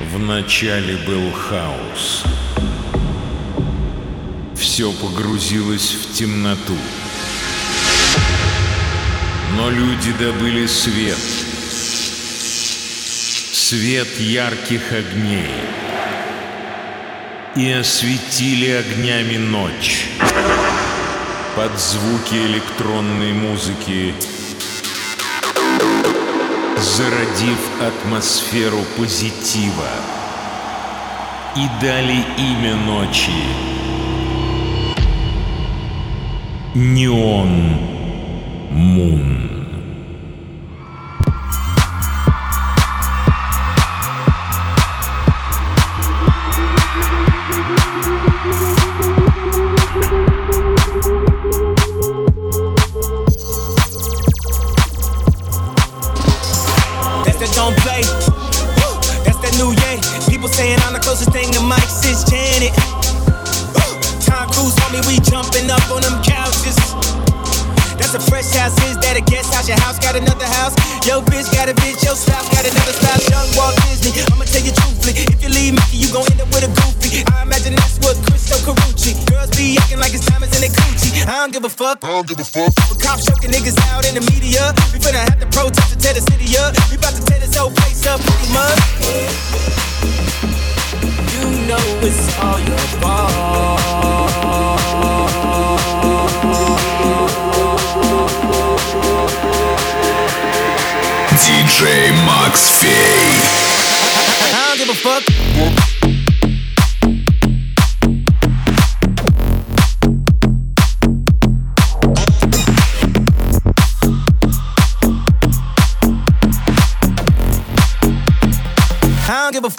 Вначале был хаос. Все погрузилось в темноту. Но люди добыли свет. Свет ярких огней. И осветили огнями ночь. Под звуки электронной музыки зародив атмосферу позитива и дали имя ночи Неон Мун. bitch got a bitch. Your Style got another never. Young Walt Disney. I'ma tell you truthfully. If you leave Mickey, you gon' end up with a goofy. I imagine that's what Cristo Carucci. Girls be acting like it's diamonds in their coochie. I don't give a fuck. I don't give a fuck. But cops choking niggas out in the media. We finna have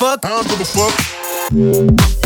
fuck? I don't give a fuck.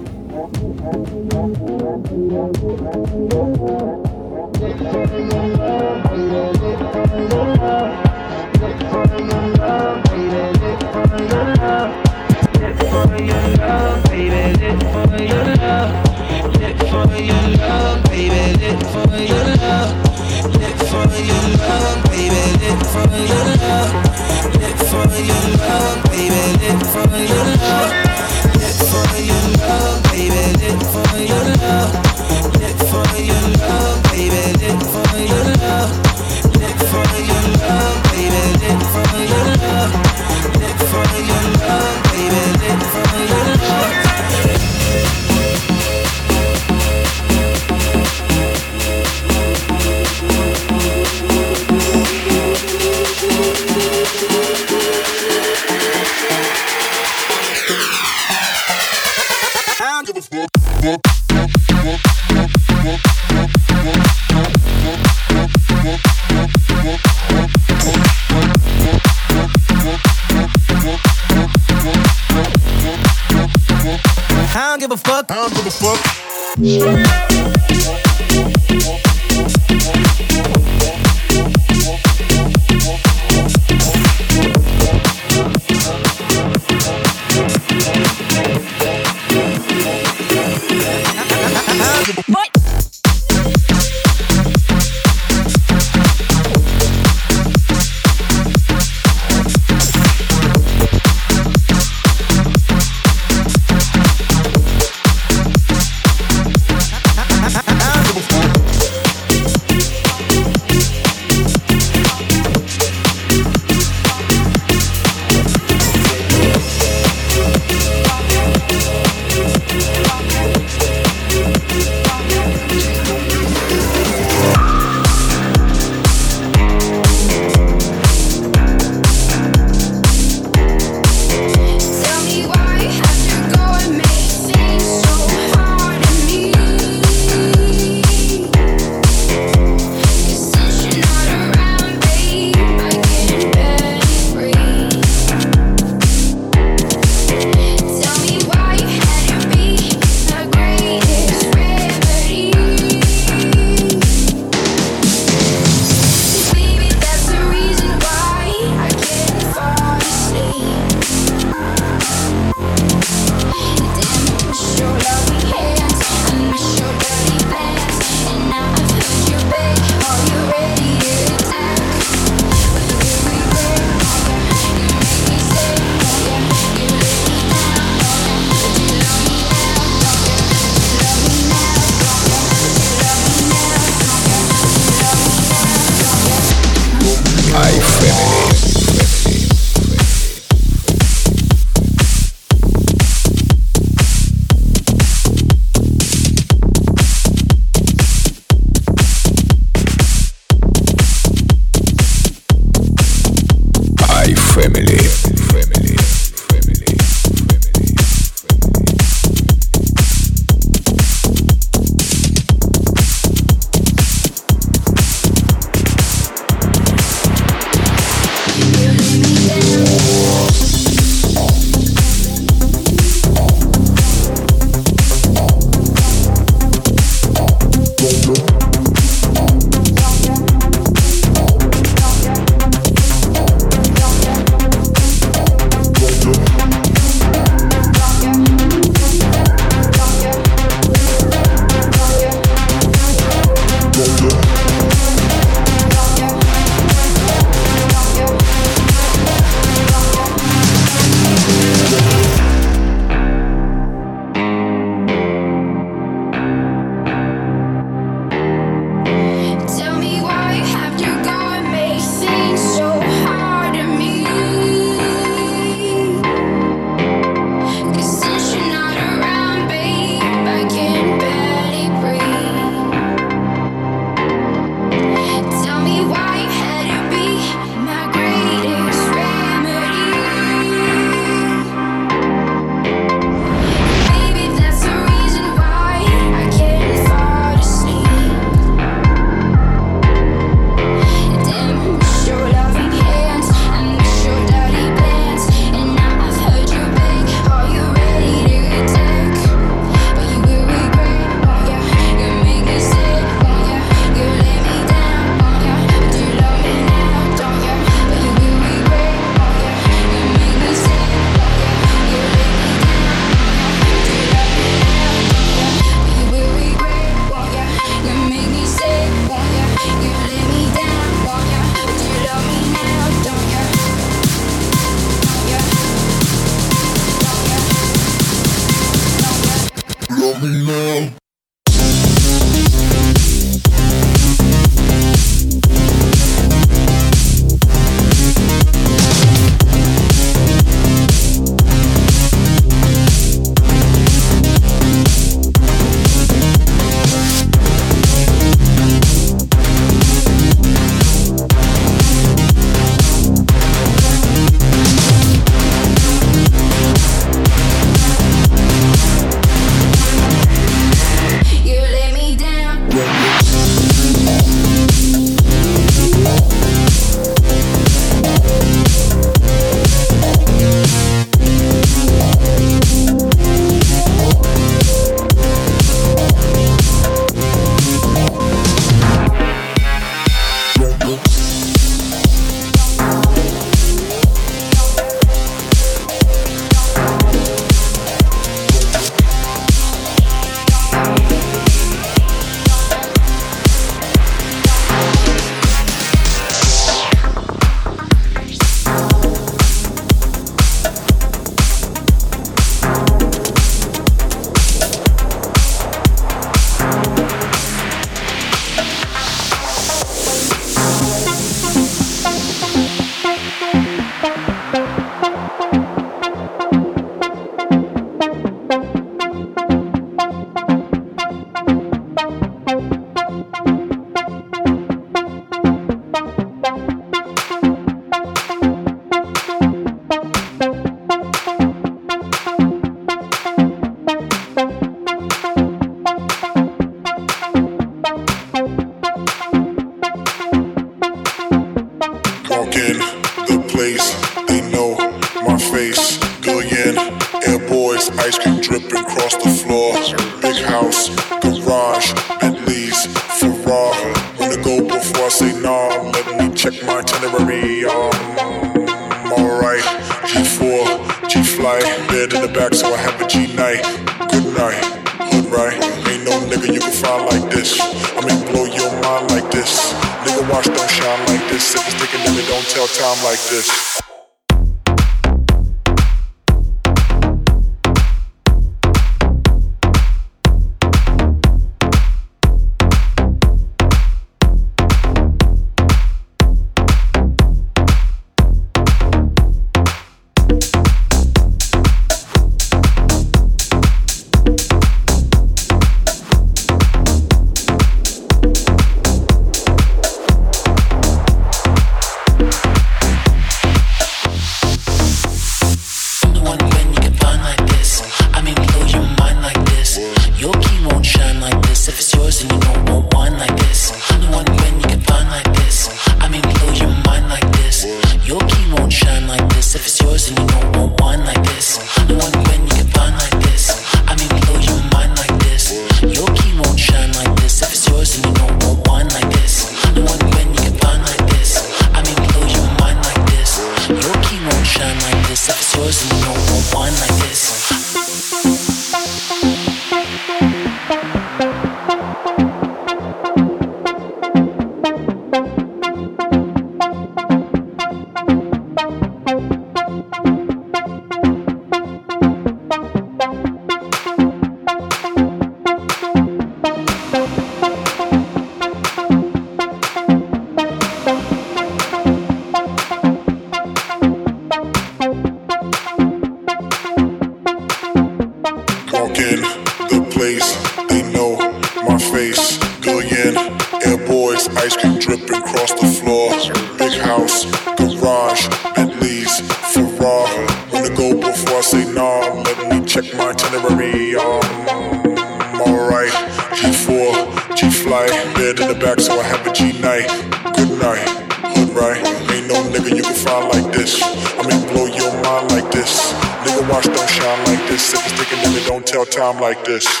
Like this.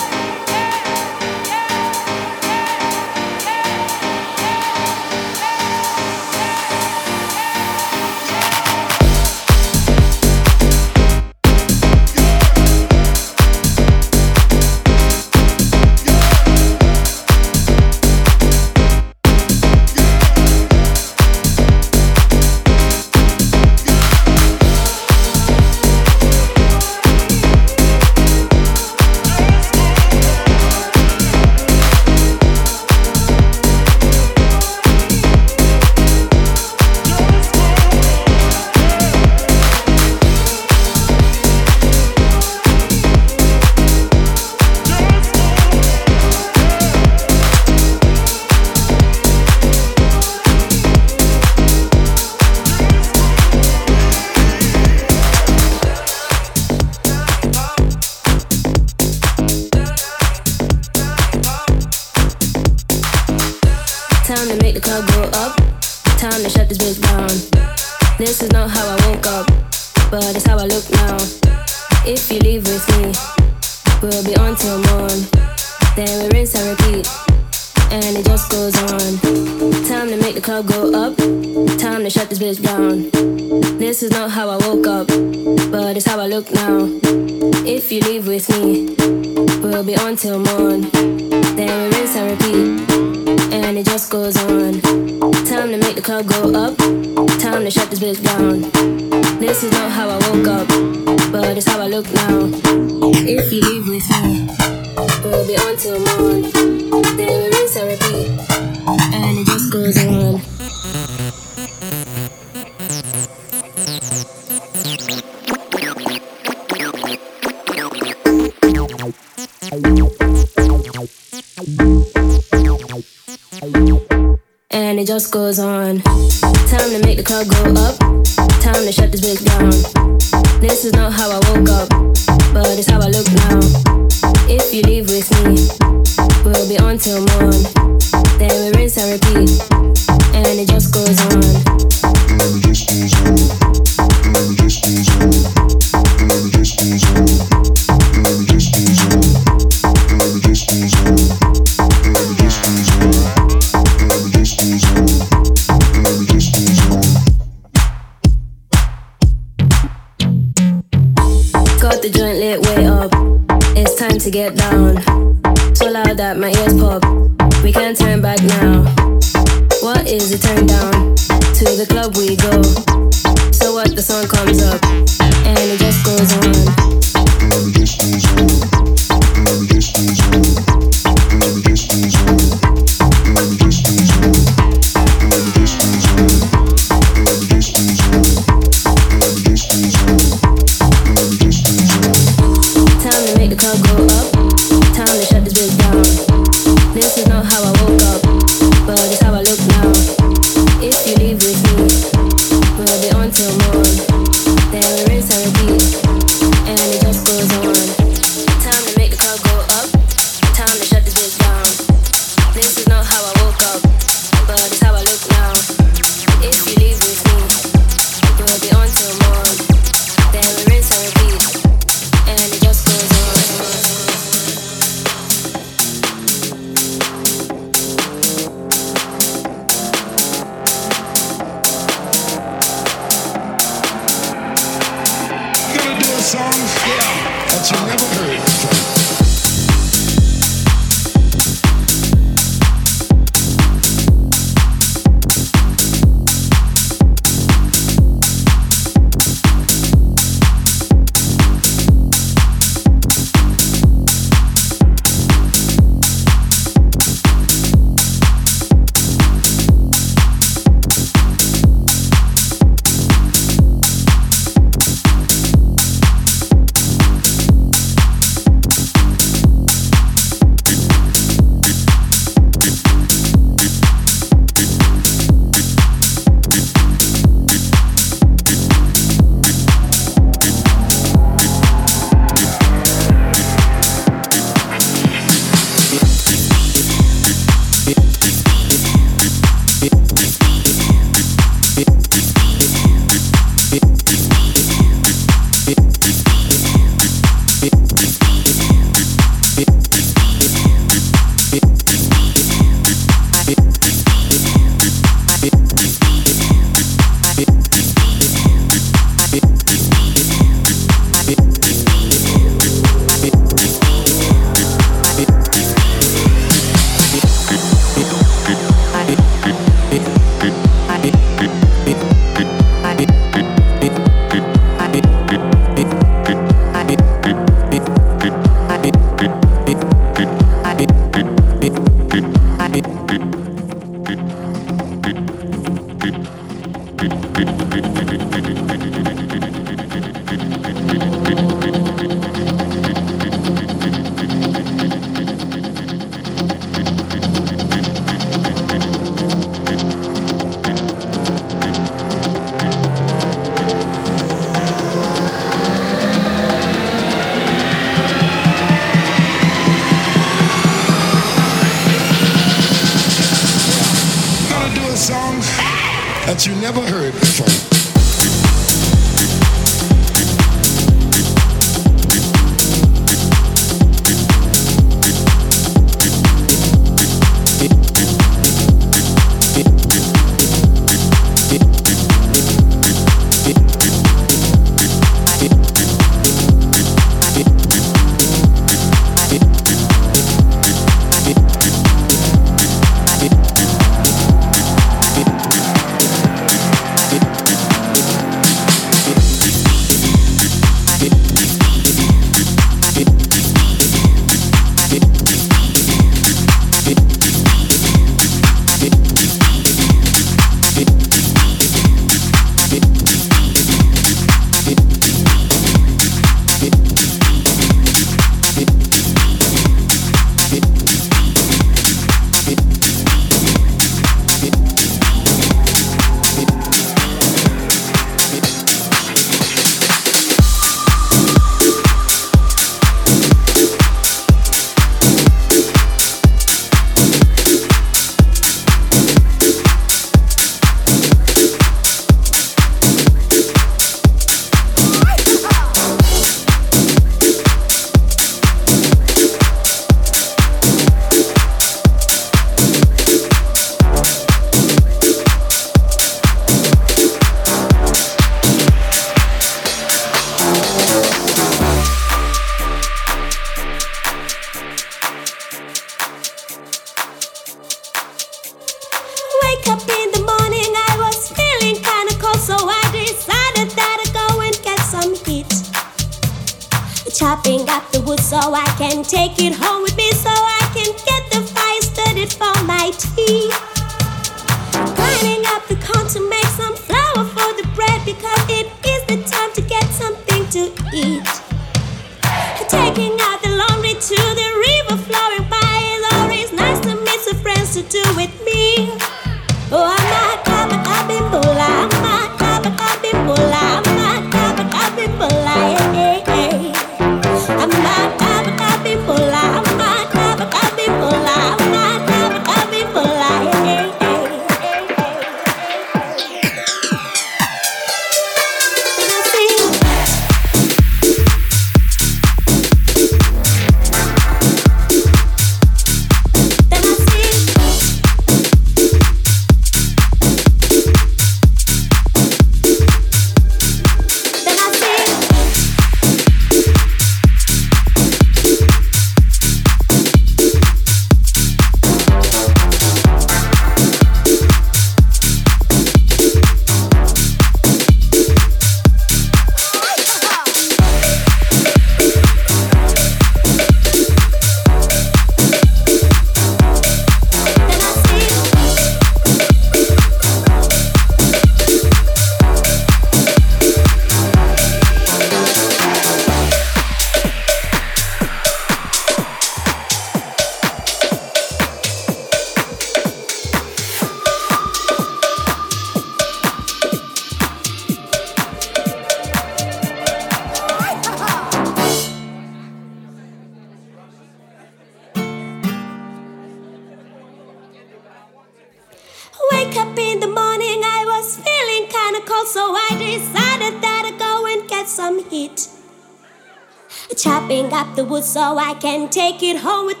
I can take it home with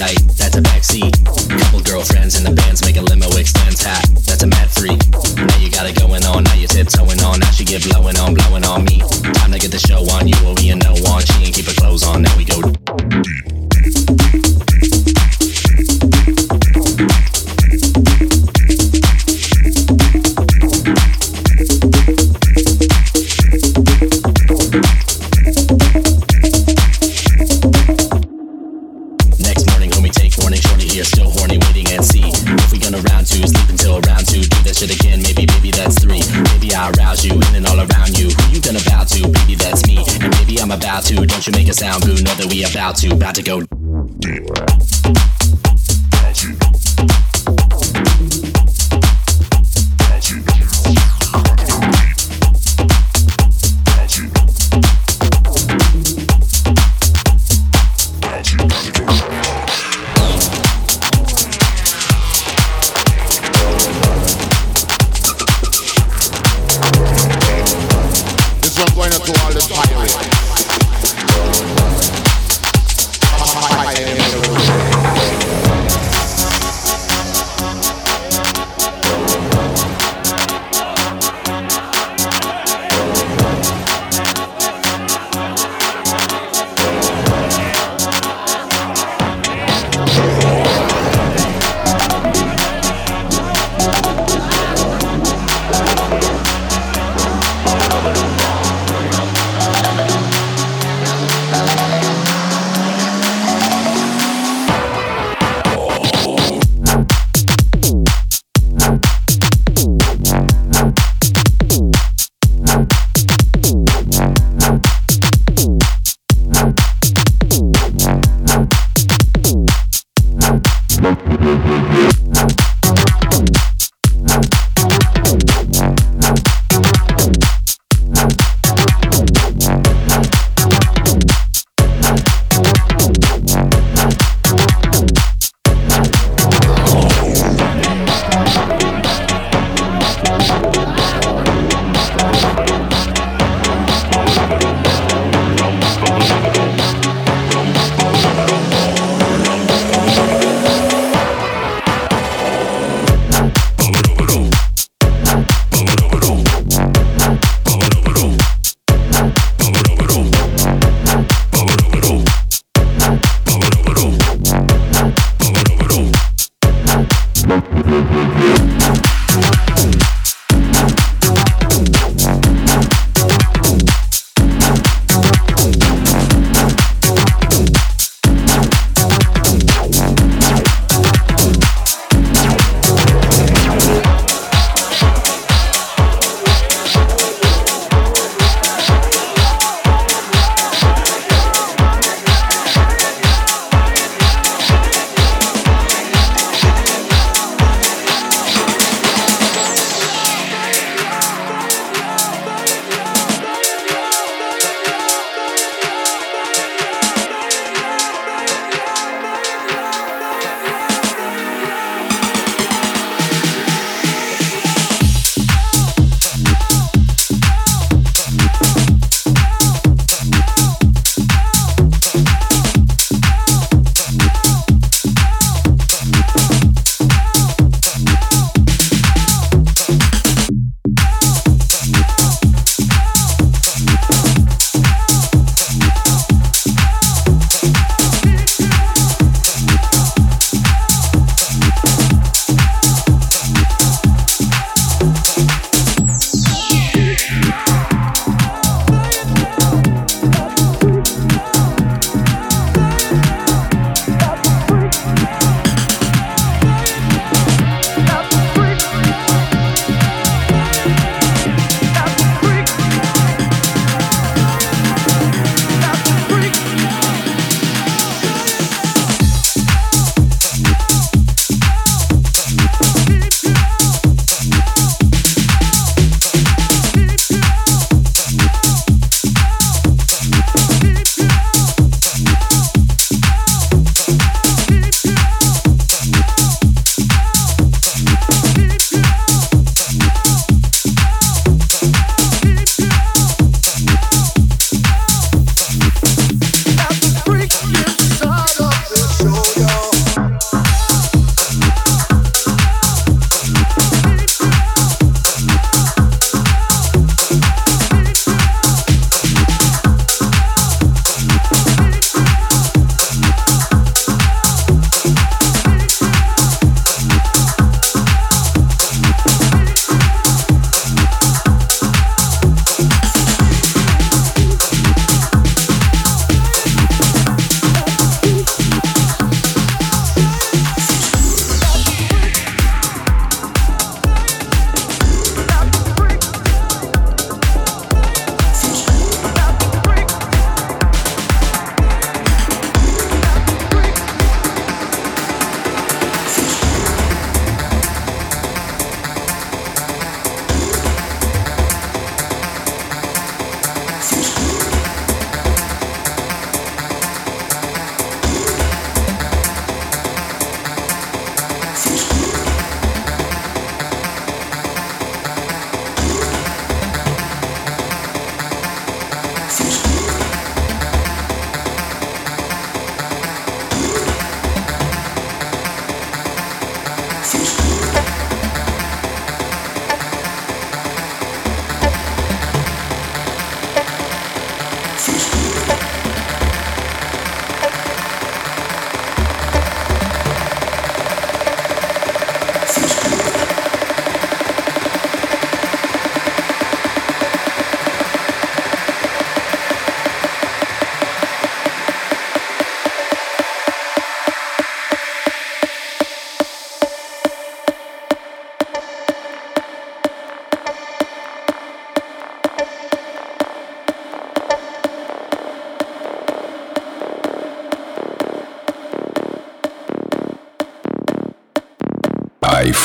website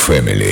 Family.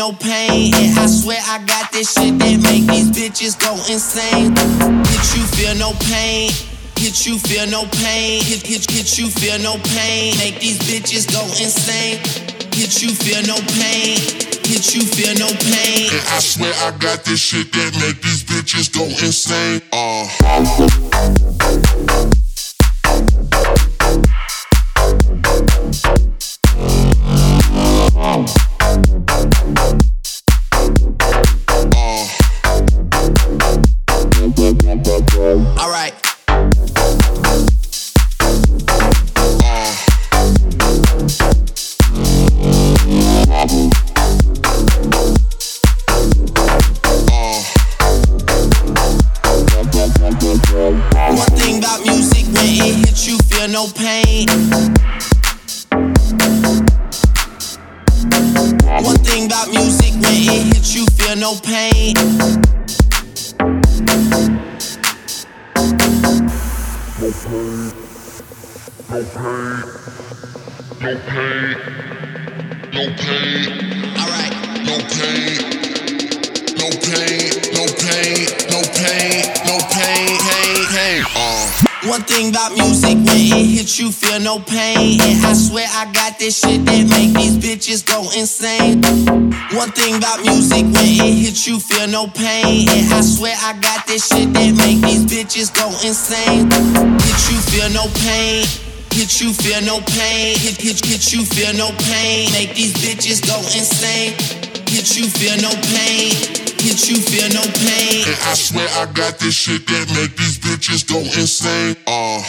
no pain. And I swear I got this shit that make these bitches go insane. Hit you feel no pain. Hit you feel no pain. Hit, hit, hit you feel no pain. Make these bitches go insane. Hit you feel no pain. Hit you feel no pain. And I swear I got this shit that make these bitches go insane. Uh. no pain. No pain. No pain. No pain. No pain. Alright. No pain. No pain. No pain. No pain. No pain. Pain. Pain. Uh. One thing about music, when it hits you, feel no pain. And I swear I got this shit that make these bitches go insane. One thing about music, when it hits you, feel no pain. And I swear I got this shit that make these bitches go insane. Hit you, feel no pain. Hit you, feel no pain. Hit, hit, hit you, feel no pain. Make these bitches go insane. Hit you, feel no pain hit you, feel no pain. And I swear I got this shit that make these bitches go insane. Uh.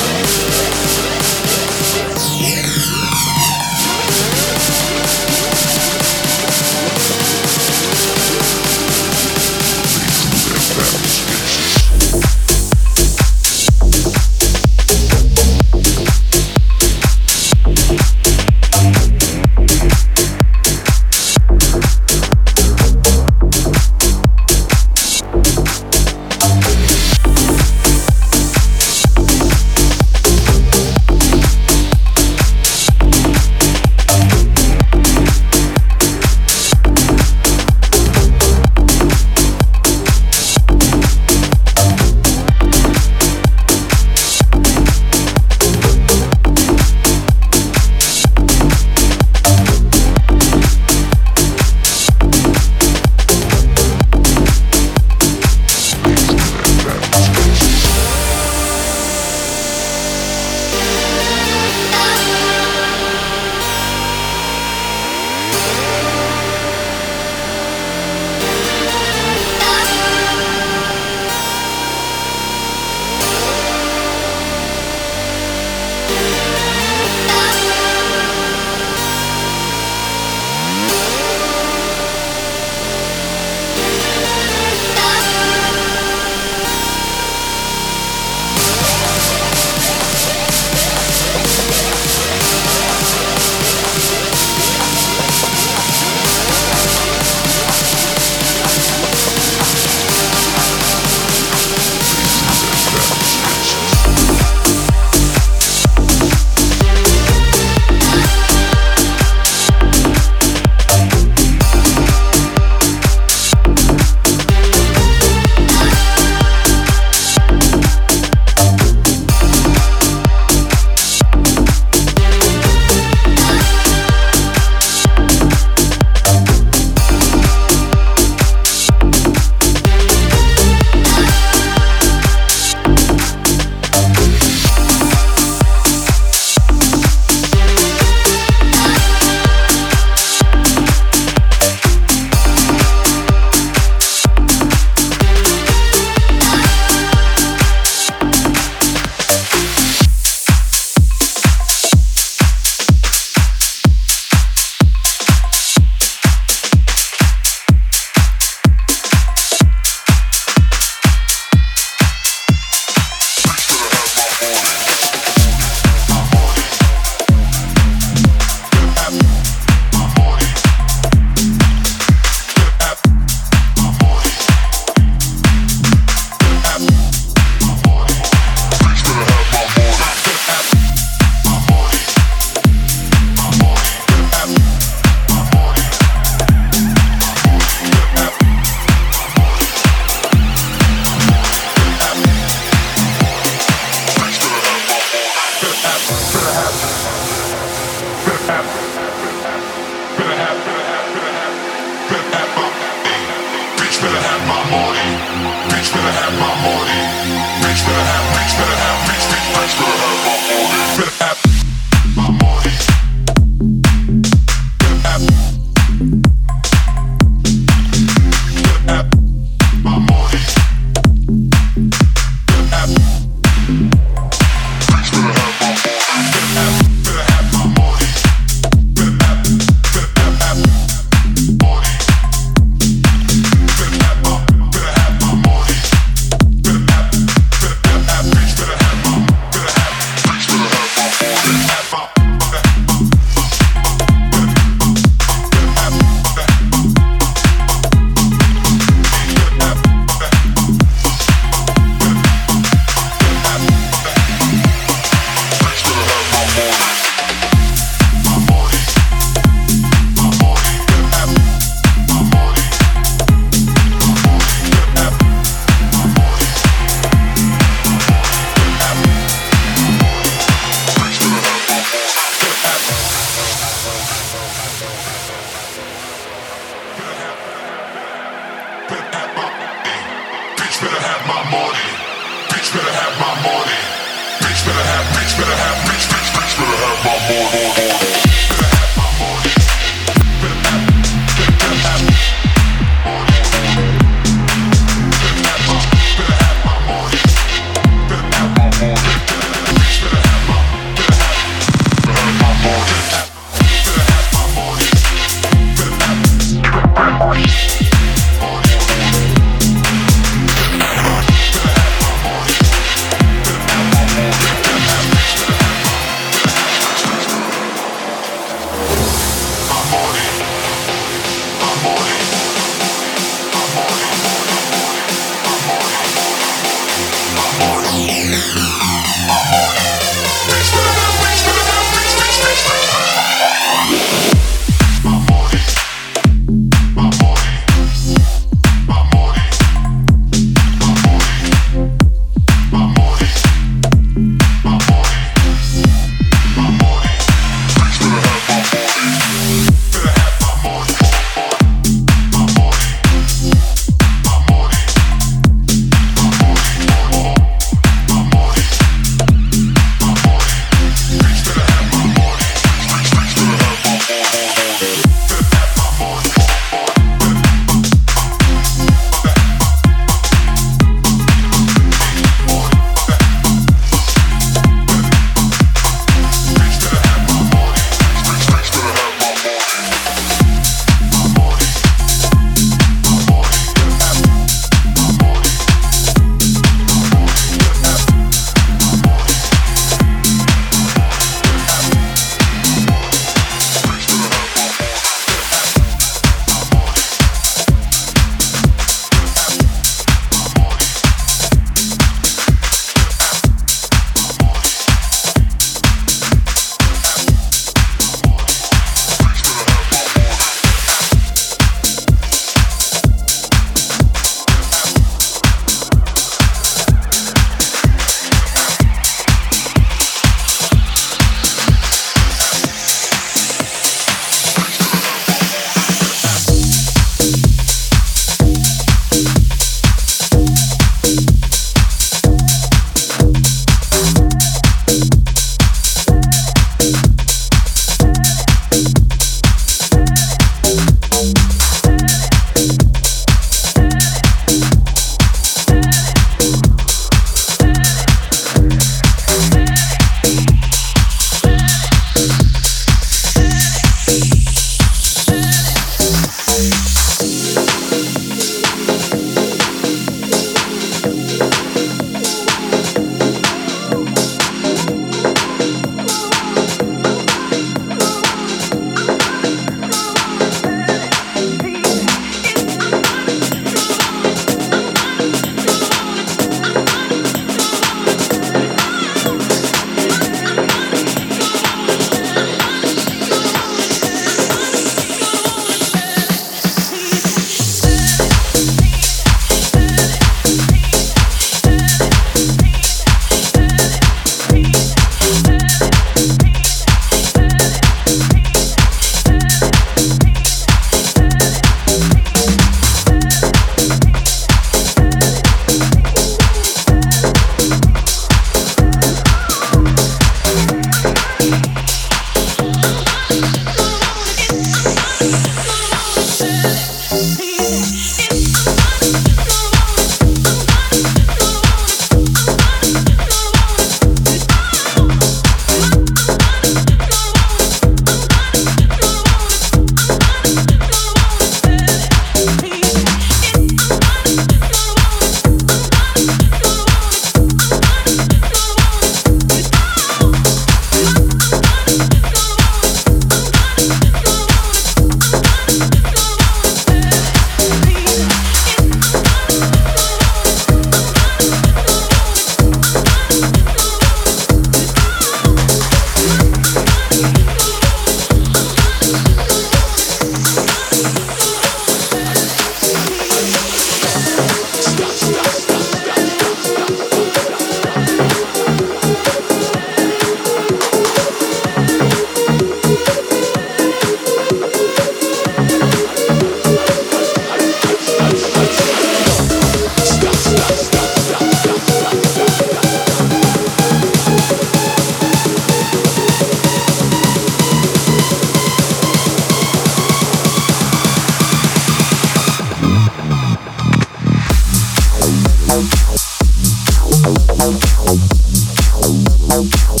Oh,